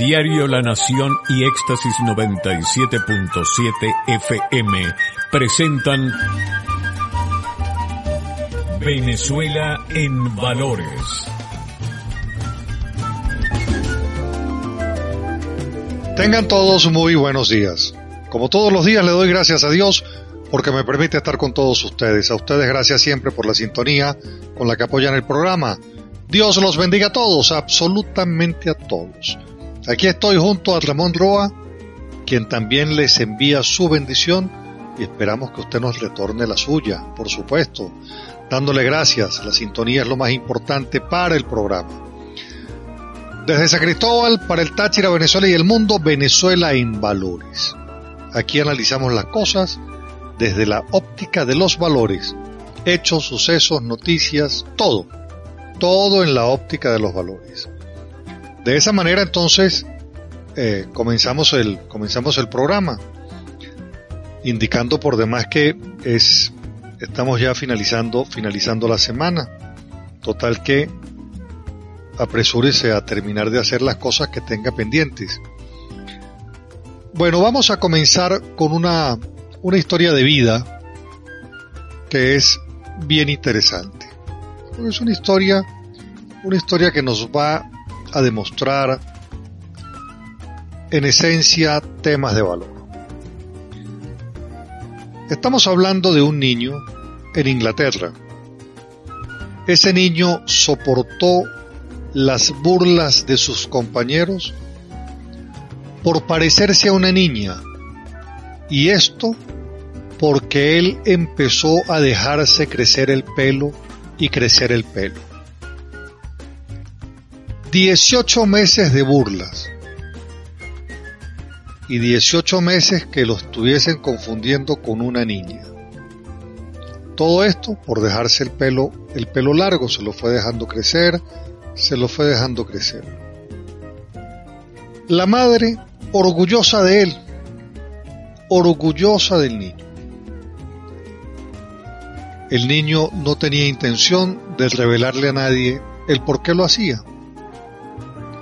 Diario La Nación y Éxtasis 97.7 FM presentan Venezuela en Valores. Tengan todos muy buenos días. Como todos los días le doy gracias a Dios porque me permite estar con todos ustedes. A ustedes gracias siempre por la sintonía con la que apoyan el programa. Dios los bendiga a todos, absolutamente a todos. Aquí estoy junto a Ramón Roa, quien también les envía su bendición y esperamos que usted nos retorne la suya, por supuesto, dándole gracias. La sintonía es lo más importante para el programa. Desde San Cristóbal para el Táchira, Venezuela y el mundo, Venezuela en valores. Aquí analizamos las cosas desde la óptica de los valores, hechos, sucesos, noticias, todo, todo en la óptica de los valores. De esa manera entonces eh, comenzamos, el, comenzamos el programa, indicando por demás que es, estamos ya finalizando, finalizando la semana. Total que apresúrese a terminar de hacer las cosas que tenga pendientes. Bueno, vamos a comenzar con una una historia de vida que es bien interesante. Es una historia, una historia que nos va a demostrar en esencia temas de valor. Estamos hablando de un niño en Inglaterra. Ese niño soportó las burlas de sus compañeros por parecerse a una niña y esto porque él empezó a dejarse crecer el pelo y crecer el pelo. 18 meses de burlas y 18 meses que lo estuviesen confundiendo con una niña. Todo esto por dejarse el pelo, el pelo largo, se lo fue dejando crecer, se lo fue dejando crecer. La madre, orgullosa de él, orgullosa del niño. El niño no tenía intención de revelarle a nadie el por qué lo hacía.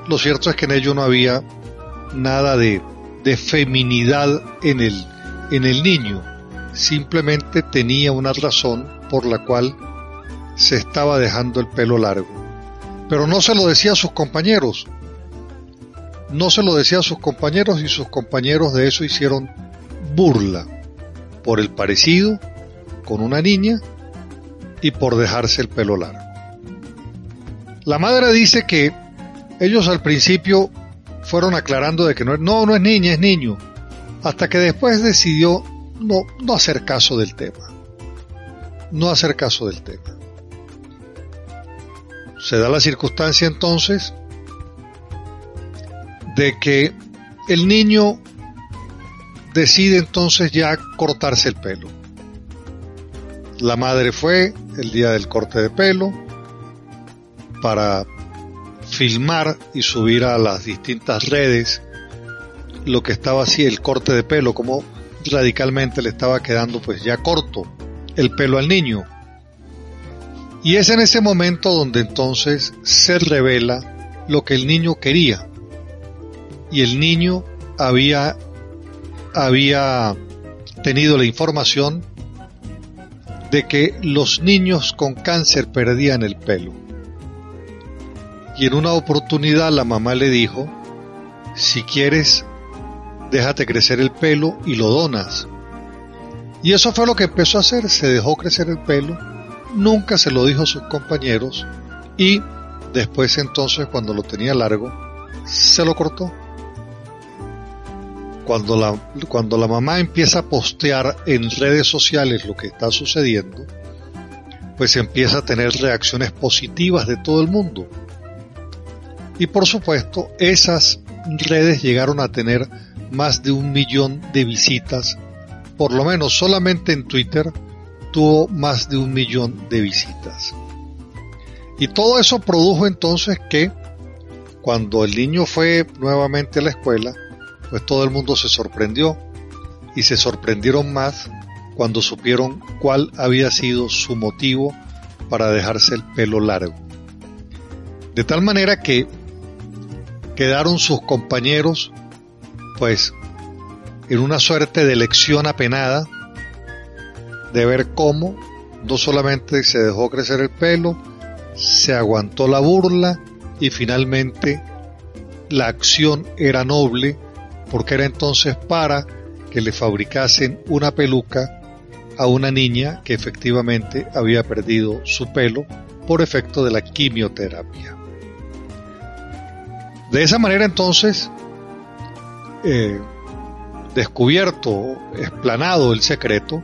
Lo cierto es que en ello no había nada de, de feminidad en el, en el niño. Simplemente tenía una razón por la cual se estaba dejando el pelo largo. Pero no se lo decía a sus compañeros. No se lo decía a sus compañeros y sus compañeros de eso hicieron burla por el parecido con una niña y por dejarse el pelo largo. La madre dice que ellos al principio fueron aclarando de que no, no, no es niña, es niño, hasta que después decidió no, no hacer caso del tema. No hacer caso del tema. Se da la circunstancia entonces de que el niño decide entonces ya cortarse el pelo. La madre fue el día del corte de pelo para filmar y subir a las distintas redes lo que estaba así, el corte de pelo, como radicalmente le estaba quedando pues ya corto el pelo al niño. Y es en ese momento donde entonces se revela lo que el niño quería. Y el niño había había tenido la información de que los niños con cáncer perdían el pelo. Y en una oportunidad la mamá le dijo, si quieres, déjate crecer el pelo y lo donas. Y eso fue lo que empezó a hacer, se dejó crecer el pelo, nunca se lo dijo a sus compañeros y después entonces cuando lo tenía largo, se lo cortó cuando la, cuando la mamá empieza a postear en redes sociales lo que está sucediendo, pues empieza a tener reacciones positivas de todo el mundo. Y por supuesto, esas redes llegaron a tener más de un millón de visitas, por lo menos solamente en Twitter tuvo más de un millón de visitas. Y todo eso produjo entonces que cuando el niño fue nuevamente a la escuela, pues todo el mundo se sorprendió y se sorprendieron más cuando supieron cuál había sido su motivo para dejarse el pelo largo. De tal manera que, quedaron sus compañeros pues en una suerte de lección apenada de ver cómo no solamente se dejó crecer el pelo, se aguantó la burla y finalmente la acción era noble porque era entonces para que le fabricasen una peluca a una niña que efectivamente había perdido su pelo por efecto de la quimioterapia. De esa manera entonces, eh, descubierto, explanado el secreto,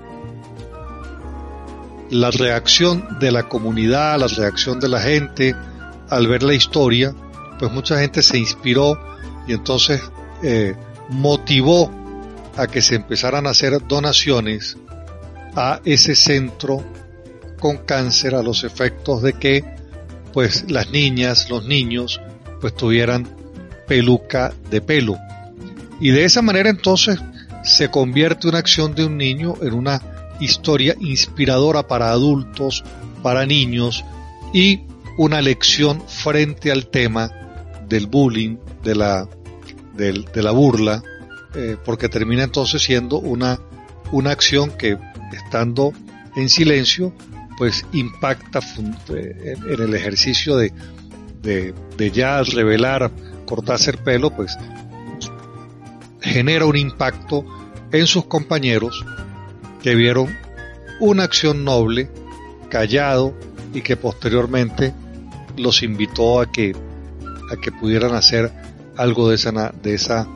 la reacción de la comunidad, la reacción de la gente al ver la historia, pues mucha gente se inspiró y entonces eh, motivó a que se empezaran a hacer donaciones a ese centro con cáncer a los efectos de que pues las niñas, los niños pues tuvieran peluca de pelo. Y de esa manera entonces se convierte una acción de un niño en una historia inspiradora para adultos, para niños y una lección frente al tema del bullying, de la, de la burla, eh, porque termina entonces siendo una, una acción que estando en silencio, pues impacta eh, en el ejercicio de, de, de ya revelar, cortarse el pelo, pues genera un impacto en sus compañeros que vieron una acción noble, callado y que posteriormente los invitó a que a que pudieran hacer algo de esa de esa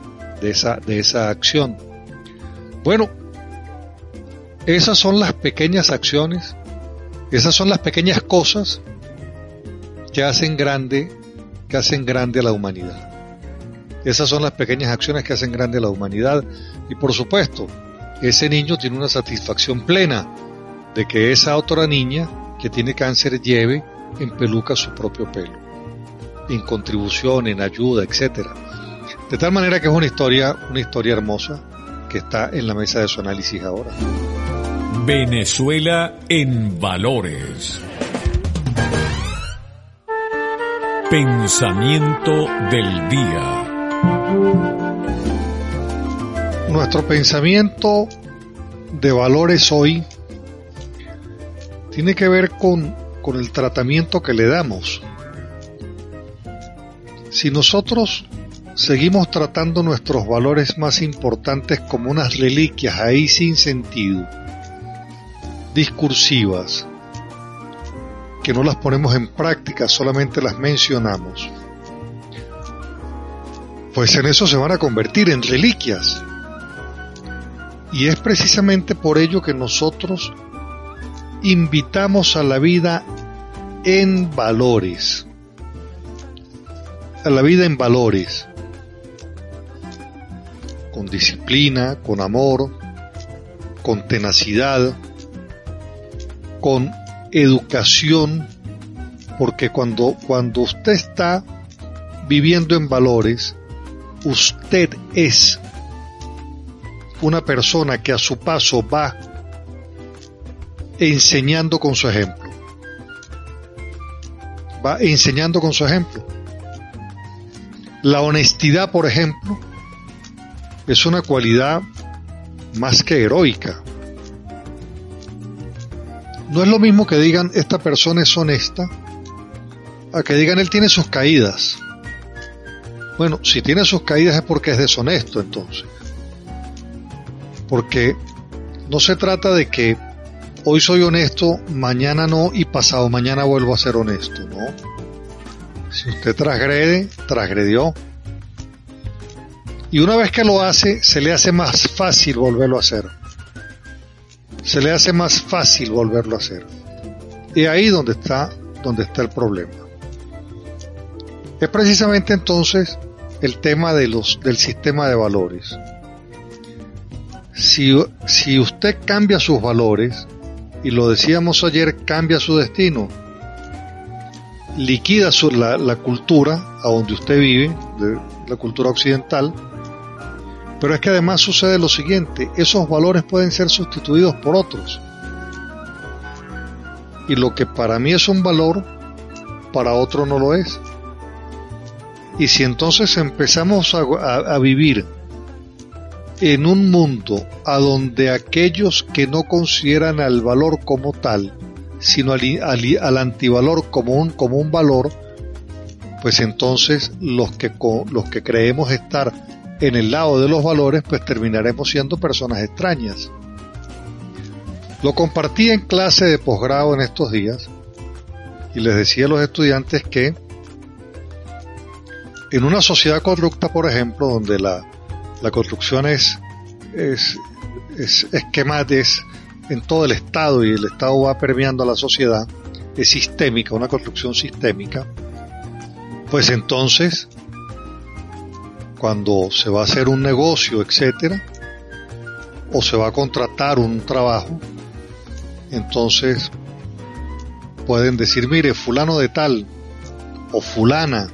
de esa de esa acción. Bueno, esas son las pequeñas acciones, esas son las pequeñas cosas que hacen grande que hacen grande a la humanidad. Esas son las pequeñas acciones que hacen grande a la humanidad y por supuesto, ese niño tiene una satisfacción plena de que esa otra niña que tiene cáncer lleve en peluca su propio pelo, en contribución, en ayuda, etcétera. De tal manera que es una historia, una historia hermosa que está en la mesa de su análisis ahora. Venezuela en valores. Pensamiento del día. Nuestro pensamiento de valores hoy tiene que ver con, con el tratamiento que le damos. Si nosotros seguimos tratando nuestros valores más importantes como unas reliquias ahí sin sentido, discursivas, que no las ponemos en práctica, solamente las mencionamos, pues en eso se van a convertir en reliquias. Y es precisamente por ello que nosotros invitamos a la vida en valores. A la vida en valores. Con disciplina, con amor, con tenacidad, con educación, porque cuando, cuando usted está viviendo en valores, usted es una persona que a su paso va enseñando con su ejemplo. Va enseñando con su ejemplo. La honestidad, por ejemplo, es una cualidad más que heroica. No es lo mismo que digan esta persona es honesta a que digan él tiene sus caídas. Bueno, si tiene sus caídas es porque es deshonesto entonces. Porque no se trata de que hoy soy honesto, mañana no y pasado mañana vuelvo a ser honesto, ¿no? Si usted transgrede, transgredió. Y una vez que lo hace, se le hace más fácil volverlo a hacer. Se le hace más fácil volverlo a hacer. Y ahí donde está, donde está el problema. Es precisamente entonces el tema de los, del sistema de valores. Si, si usted cambia sus valores, y lo decíamos ayer, cambia su destino, liquida su, la, la, cultura a donde usted vive, de, la cultura occidental, pero es que además sucede lo siguiente, esos valores pueden ser sustituidos por otros. Y lo que para mí es un valor, para otro no lo es. Y si entonces empezamos a, vivir en un mundo a donde aquellos que no consideran al valor como tal, sino al, al, antivalor como un, como un valor, pues entonces los que, los que creemos estar en el lado de los valores, pues terminaremos siendo personas extrañas. Lo compartí en clase de posgrado en estos días y les decía a los estudiantes que en una sociedad corrupta, por ejemplo, donde la, la construcción es, es, en todo el Estado y el Estado va permeando a la sociedad, es sistémica, una construcción sistémica, pues entonces, cuando se va a hacer un negocio, etcétera, o se va a contratar un trabajo, entonces pueden decir, mire, fulano de tal o fulana,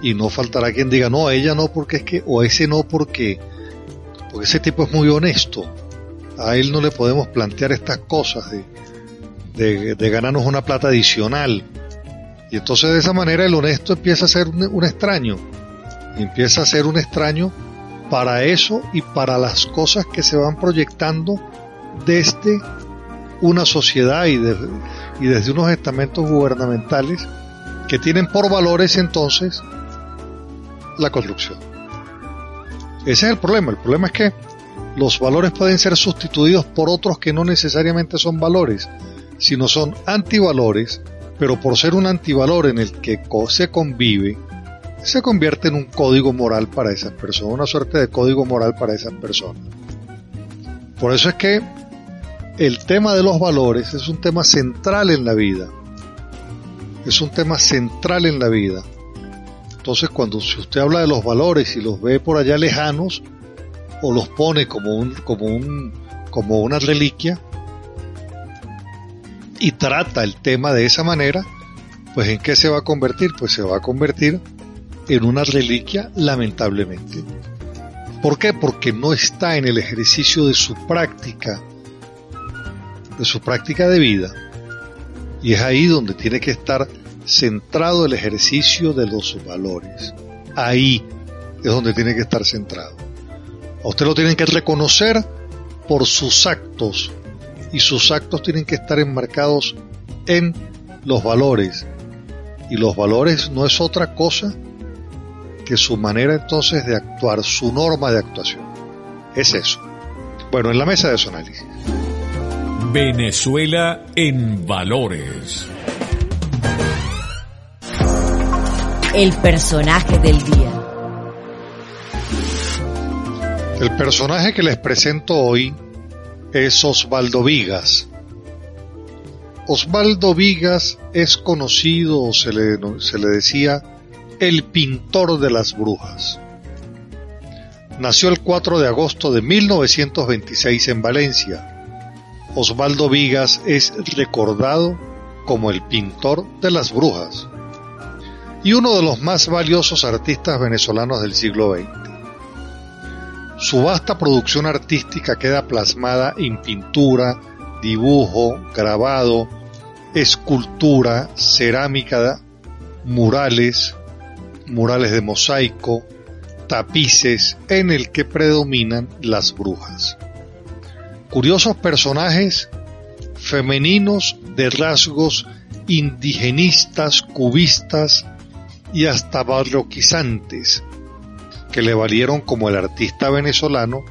y no faltará quien diga, no, ella no porque es que, o ese no porque, porque ese tipo es muy honesto, a él no le podemos plantear estas cosas de, de, ganarnos una plata adicional. Y entonces de esa manera el honesto empieza a ser un extraño, empieza a ser un extraño para eso y para las cosas que se van proyectando desde una sociedad y, desde unos estamentos gubernamentales que tienen por valores entonces la construcción. Ese es el problema. El problema es que los valores pueden ser sustituidos por otros que no necesariamente son valores, sino son antivalores, pero por ser un antivalor en el que se convive, se convierte en un código moral para esas personas, una suerte de código moral para esas personas. Por eso es que el tema de los valores es un tema central en la vida. Es un tema central en la vida. Entonces cuando si usted habla de los valores y los ve por allá lejanos o los pone como un como un como una reliquia y trata el tema de esa manera, pues en qué se va a convertir? Pues se va a convertir en una reliquia lamentablemente. ¿Por qué? Porque no está en el ejercicio de su práctica de su práctica de vida. Y es ahí donde tiene que estar centrado el ejercicio de los valores. Ahí es donde tiene que estar centrado. A usted lo tienen que reconocer por sus actos y sus actos tienen que estar enmarcados en los valores. Y los valores no es otra cosa que su manera entonces de actuar, su norma de actuación. Es eso. Bueno, en la mesa de su análisis. Venezuela en valores. El personaje del día. El personaje que les presento hoy es Osvaldo Vigas. Osvaldo Vigas es conocido o se le, se le decía el pintor de las brujas. Nació el 4 de agosto de 1926 en Valencia Osvaldo Vigas es recordado como el pintor de las brujas y uno de los más valiosos artistas venezolanos del siglo XX. Su vasta producción artística queda plasmada en pintura, dibujo, grabado, escultura, cerámica, murales, murales de mosaico, tapices en el que predominan las brujas curiosos personajes femeninos de rasgos indigenistas, cubistas y hasta barroquizantes, que le valieron como el artista venezolano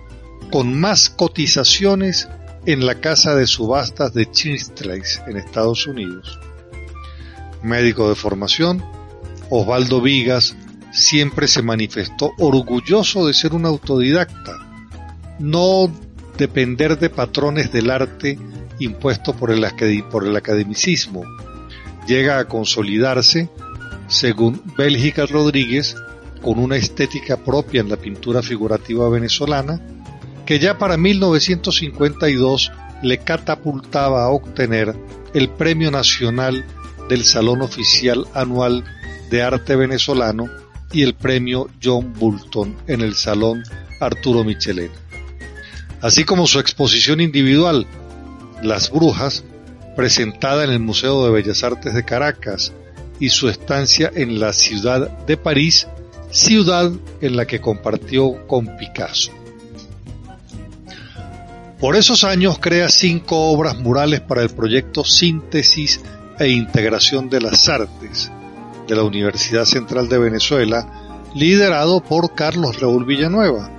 con más cotizaciones en la casa de subastas de Chinstlace en Estados Unidos. Médico de formación, Osvaldo Vigas siempre se manifestó orgulloso de ser un autodidacta, no depender de patrones del arte impuestos por el, por el academicismo. Llega a consolidarse, según Bélgica Rodríguez, con una estética propia en la pintura figurativa venezolana, que ya para 1952 le catapultaba a obtener el Premio Nacional del Salón Oficial Anual de Arte Venezolano y el Premio John Bulton en el Salón Arturo Michelena así como su exposición individual, Las Brujas, presentada en el Museo de Bellas Artes de Caracas y su estancia en la ciudad de París, ciudad en la que compartió con Picasso. Por esos años crea cinco obras murales para el proyecto Síntesis e Integración de las Artes de la Universidad Central de Venezuela, liderado por Carlos Raúl Villanueva.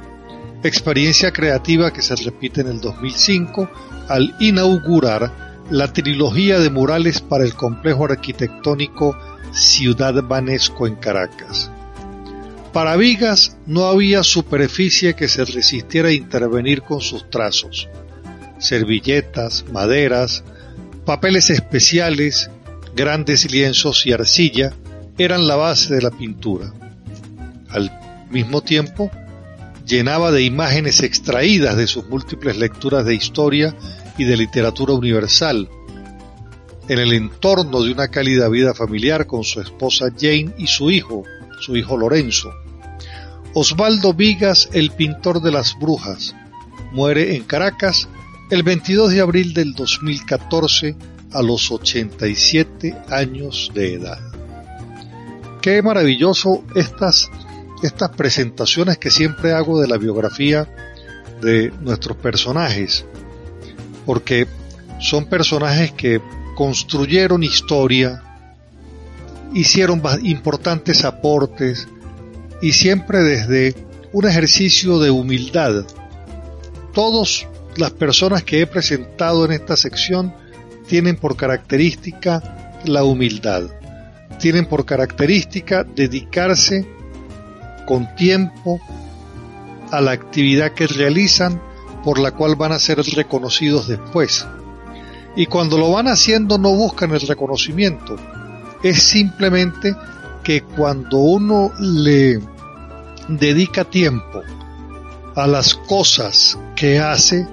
Experiencia creativa que se repite en el 2005 al inaugurar la trilogía de murales para el complejo arquitectónico Ciudad Banesco en Caracas. Para Vigas no había superficie que se resistiera a intervenir con sus trazos. Servilletas, maderas, papeles especiales, grandes lienzos y arcilla eran la base de la pintura. Al mismo tiempo, llenaba de imágenes extraídas de sus múltiples lecturas de historia y de literatura universal, en el entorno de una cálida vida familiar con su esposa Jane y su hijo, su hijo Lorenzo. Osvaldo Vigas, el pintor de las brujas, muere en Caracas el 22 de abril del 2014 a los 87 años de edad. Qué maravilloso estas, estas presentaciones que siempre hago de la biografía de nuestros personajes, porque son personajes que construyeron historia, hicieron importantes aportes y siempre desde un ejercicio de humildad. Todas las personas que he presentado en esta sección tienen por característica la humildad, tienen por característica dedicarse con tiempo a la actividad que realizan por la cual van a ser reconocidos después. Y cuando lo van haciendo no buscan el reconocimiento. Es simplemente que cuando uno le dedica tiempo a las cosas que hace,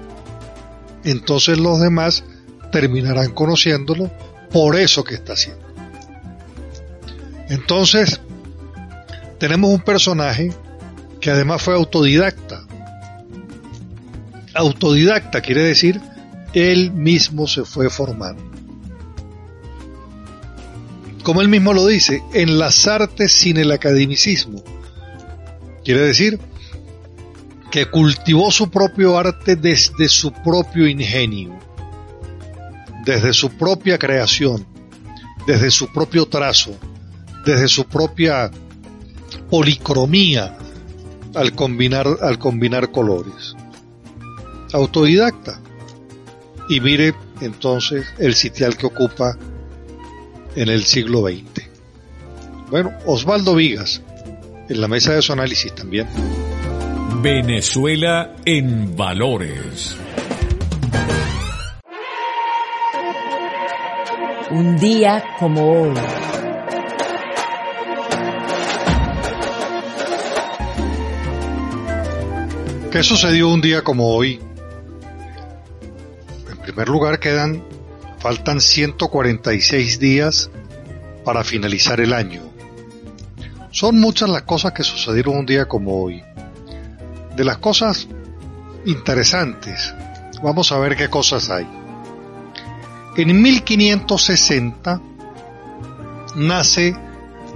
entonces los demás terminarán conociéndolo por eso que está haciendo. Entonces, tenemos un personaje que además fue autodidacta. Autodidacta quiere decir él mismo se fue formando. Como él mismo lo dice, en las artes sin el academicismo. Quiere decir que cultivó su propio arte desde su propio ingenio, desde su propia creación, desde su propio trazo, desde su propia policromía al combinar, al combinar colores. Autodidacta y mire entonces el sitial que ocupa en el siglo XX. Bueno, Osvaldo Vigas, en la mesa de su análisis también. Venezuela en valores. Un día como hoy. ¿Qué sucedió un día como hoy? primer lugar quedan, faltan 146 días para finalizar el año. Son muchas las cosas que sucedieron un día como hoy. De las cosas interesantes, vamos a ver qué cosas hay. En 1560 nace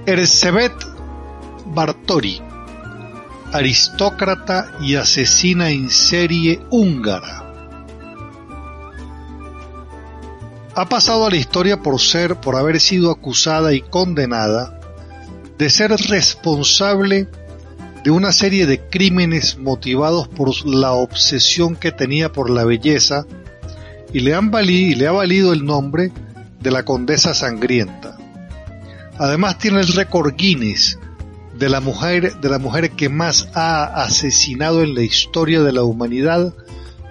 Erzsébet Bartori, aristócrata y asesina en serie húngara. ha pasado a la historia por ser, por haber sido acusada y condenada de ser responsable de una serie de crímenes motivados por la obsesión que tenía por la belleza y le, han valido, y le ha valido el nombre de la Condesa Sangrienta. Además tiene el récord Guinness de la mujer, de la mujer que más ha asesinado en la historia de la humanidad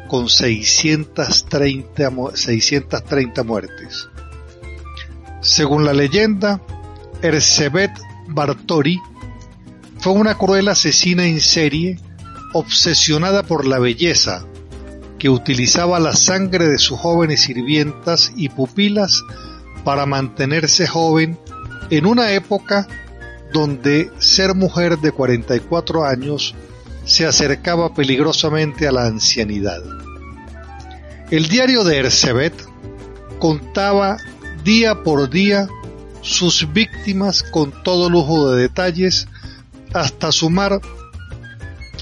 con 630, 630 muertes. Según la leyenda, Erzsébet Bartori fue una cruel asesina en serie obsesionada por la belleza, que utilizaba la sangre de sus jóvenes sirvientas y pupilas para mantenerse joven en una época donde ser mujer de 44 años se acercaba peligrosamente a la ancianidad. El diario de Erzsébet contaba día por día sus víctimas con todo lujo de detalles hasta sumar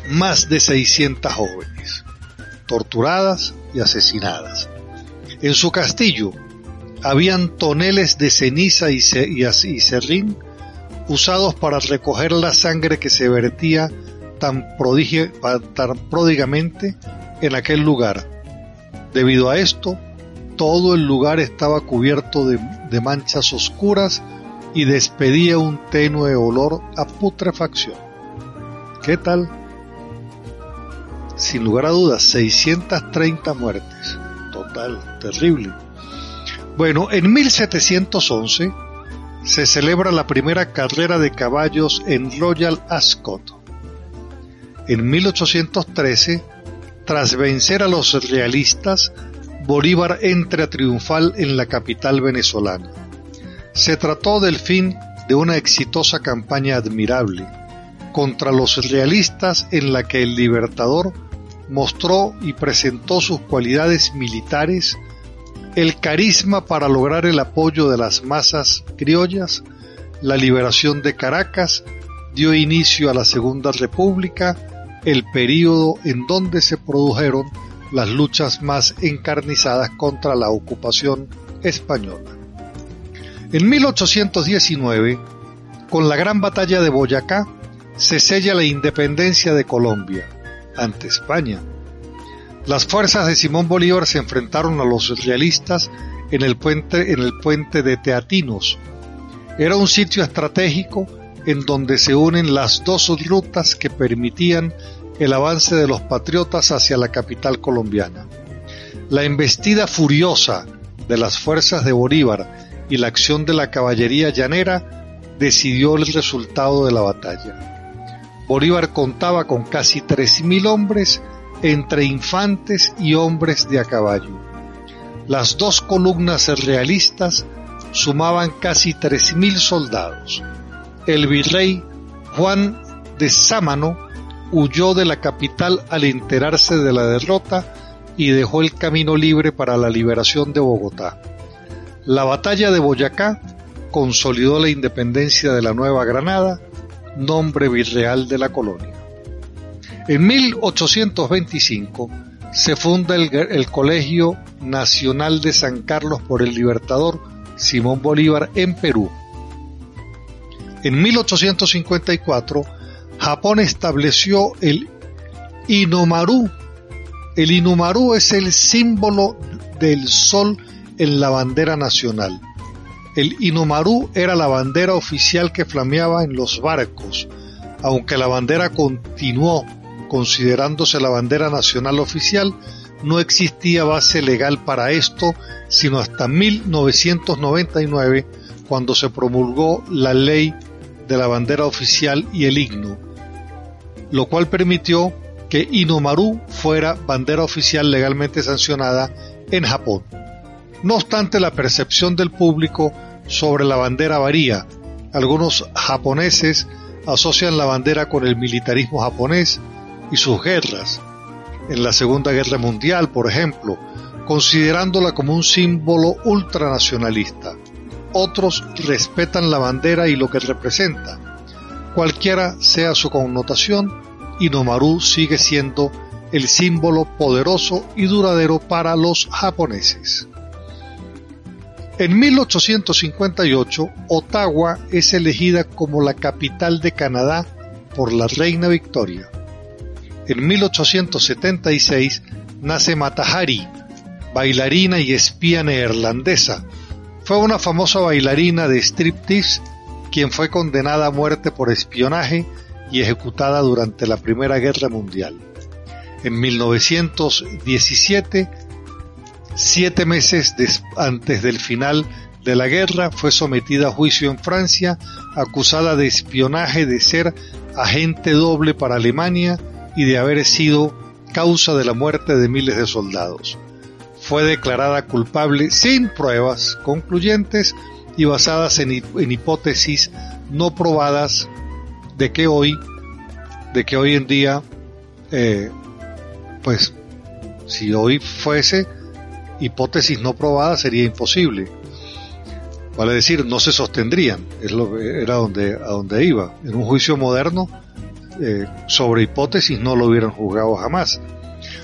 más de 600 jóvenes, torturadas y asesinadas. En su castillo habían toneles de ceniza y, serrín usados para recoger la sangre que se vertía tan, tan pródigamente en aquel lugar. Debido a esto, todo el lugar estaba cubierto de, de manchas oscuras y despedía un tenue olor a putrefacción. ¿Qué tal? Sin lugar a dudas, 630 muertes. Total, terrible. Bueno, en 1711 se celebra la primera carrera de caballos en Royal Ascot. En 1813, tras vencer a los realistas, Bolívar entra triunfal en la capital venezolana. Se trató del fin de una exitosa campaña admirable contra los realistas en la que el libertador mostró y presentó sus cualidades militares el carisma para lograr el apoyo de las masas criollas, la liberación de Caracas dio inicio a la Segunda República, el período en donde se produjeron las luchas más encarnizadas contra la ocupación española. En 1819, con la gran batalla de Boyacá, se sella la independencia de Colombia ante España las fuerzas de Simón Bolívar se enfrentaron a los realistas en el puente, en el puente de Teatinos. Era un sitio estratégico en donde se unen las dos rutas que permitían el avance de los patriotas hacia la capital colombiana. La embestida furiosa de las fuerzas de Bolívar y la acción de la caballería llanera decidió el resultado de la batalla. Bolívar contaba con casi 3.000 hombres entre infantes y hombres de a caballo. Las dos columnas realistas sumaban casi tres mil soldados. El virrey Juan de Sámano huyó de la capital al enterarse de la derrota y dejó el camino libre para la liberación de Bogotá. La batalla de Boyacá consolidó la independencia de la Nueva Granada, nombre virreal de la colonia. En 1825 se funda el, Colegio Nacional de San Carlos por el Libertador Simón Bolívar en Perú. En 1854 Japón estableció el Inomaru. El Inomaru es el símbolo del sol en la bandera nacional. El Inomaru era la bandera oficial que flameaba en los barcos, aunque la bandera continuó considerándose la bandera nacional oficial, no existía base legal para esto sino hasta 1999 cuando se promulgó la ley de la bandera oficial y el himno, lo cual permitió que Inomaru fuera bandera oficial legalmente sancionada en Japón. No obstante, la percepción del público sobre la bandera varía. Algunos japoneses asocian la bandera con el militarismo japonés, y sus guerras, en la Segunda Guerra Mundial, por ejemplo, considerándola como un símbolo ultranacionalista. Otros respetan la bandera y lo que representa. Cualquiera sea su connotación, Inomaru sigue siendo el símbolo poderoso y duradero para los japoneses. En 1858, Ottawa es elegida como la capital de Canadá por la reina Victoria. En 1876 nace Matahari, bailarina y espía neerlandesa. Fue una famosa bailarina de striptease quien fue condenada a muerte por espionaje y ejecutada durante la Primera Guerra Mundial. En 1917, siete meses antes del final de la guerra, fue sometida a juicio en Francia, acusada de espionaje, de ser agente doble para Alemania y de haber sido causa de la muerte de miles de soldados. Fue declarada culpable sin pruebas concluyentes y basadas en, hipótesis no probadas de que hoy, de que hoy en día, eh, pues, si hoy fuese hipótesis no probada sería imposible. Vale decir, no se sostendrían, es lo, era donde, a donde iba. En un juicio moderno, eh, sobre hipótesis, no lo hubieran juzgado jamás.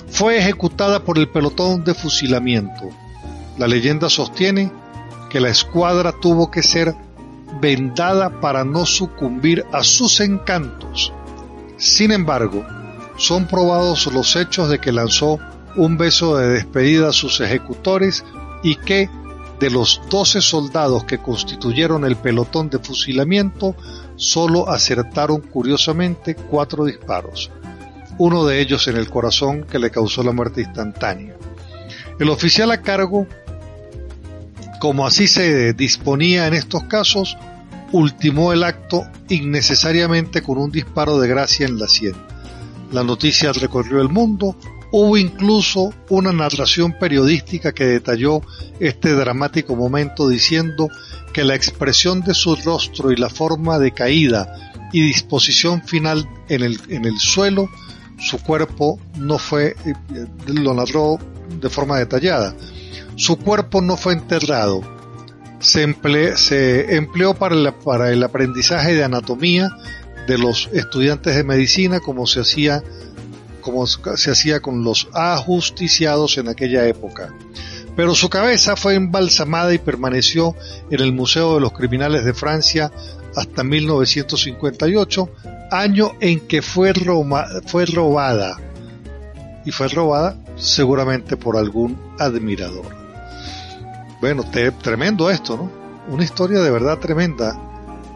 Fue ejecutada por el pelotón de fusilamiento. La leyenda sostiene que la escuadra tuvo que ser vendada para no sucumbir a sus encantos. Sin embargo, son probados los hechos de que lanzó un beso de despedida a sus ejecutores y que de los doce soldados que constituyeron el pelotón de fusilamiento, solo acertaron curiosamente cuatro disparos, uno de ellos en el corazón que le causó la muerte instantánea. El oficial a cargo, como así se disponía en estos casos, ultimó el acto innecesariamente con un disparo de gracia en la sien. La noticia recorrió el mundo, Hubo incluso una narración periodística que detalló este dramático momento diciendo que la expresión de su rostro y la forma de caída y disposición final en el, en el suelo, su cuerpo no fue, eh, lo narró de forma detallada, su cuerpo no fue enterrado, se, empleó para para el aprendizaje de anatomía de los estudiantes de medicina como se hacía como se hacía con los ajusticiados en aquella época. Pero su cabeza fue embalsamada y permaneció en el Museo de los Criminales de Francia hasta 1958, año en que fue, fue robada. Y fue robada seguramente por algún admirador. Bueno, tremendo esto, ¿no? Una historia de verdad tremenda.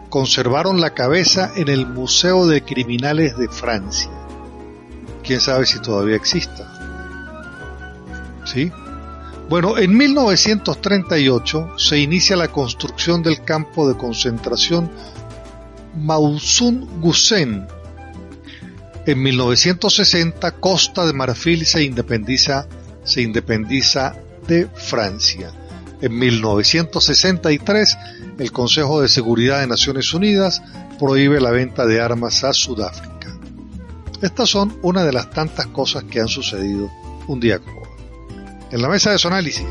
Conservaron la cabeza en el Museo de Criminales de Francia quién sabe si todavía exista. ¿Sí? Bueno, en 1938 se inicia la construcción del campo de concentración Mausun Gusen. En 1960 Costa de Marfil se independiza, se independiza de Francia. En 1963 el Consejo de Seguridad de Naciones Unidas prohíbe la venta de armas a Sudáfrica. Estas son una de las tantas cosas que han sucedido un día como hoy. En la mesa de su análisis.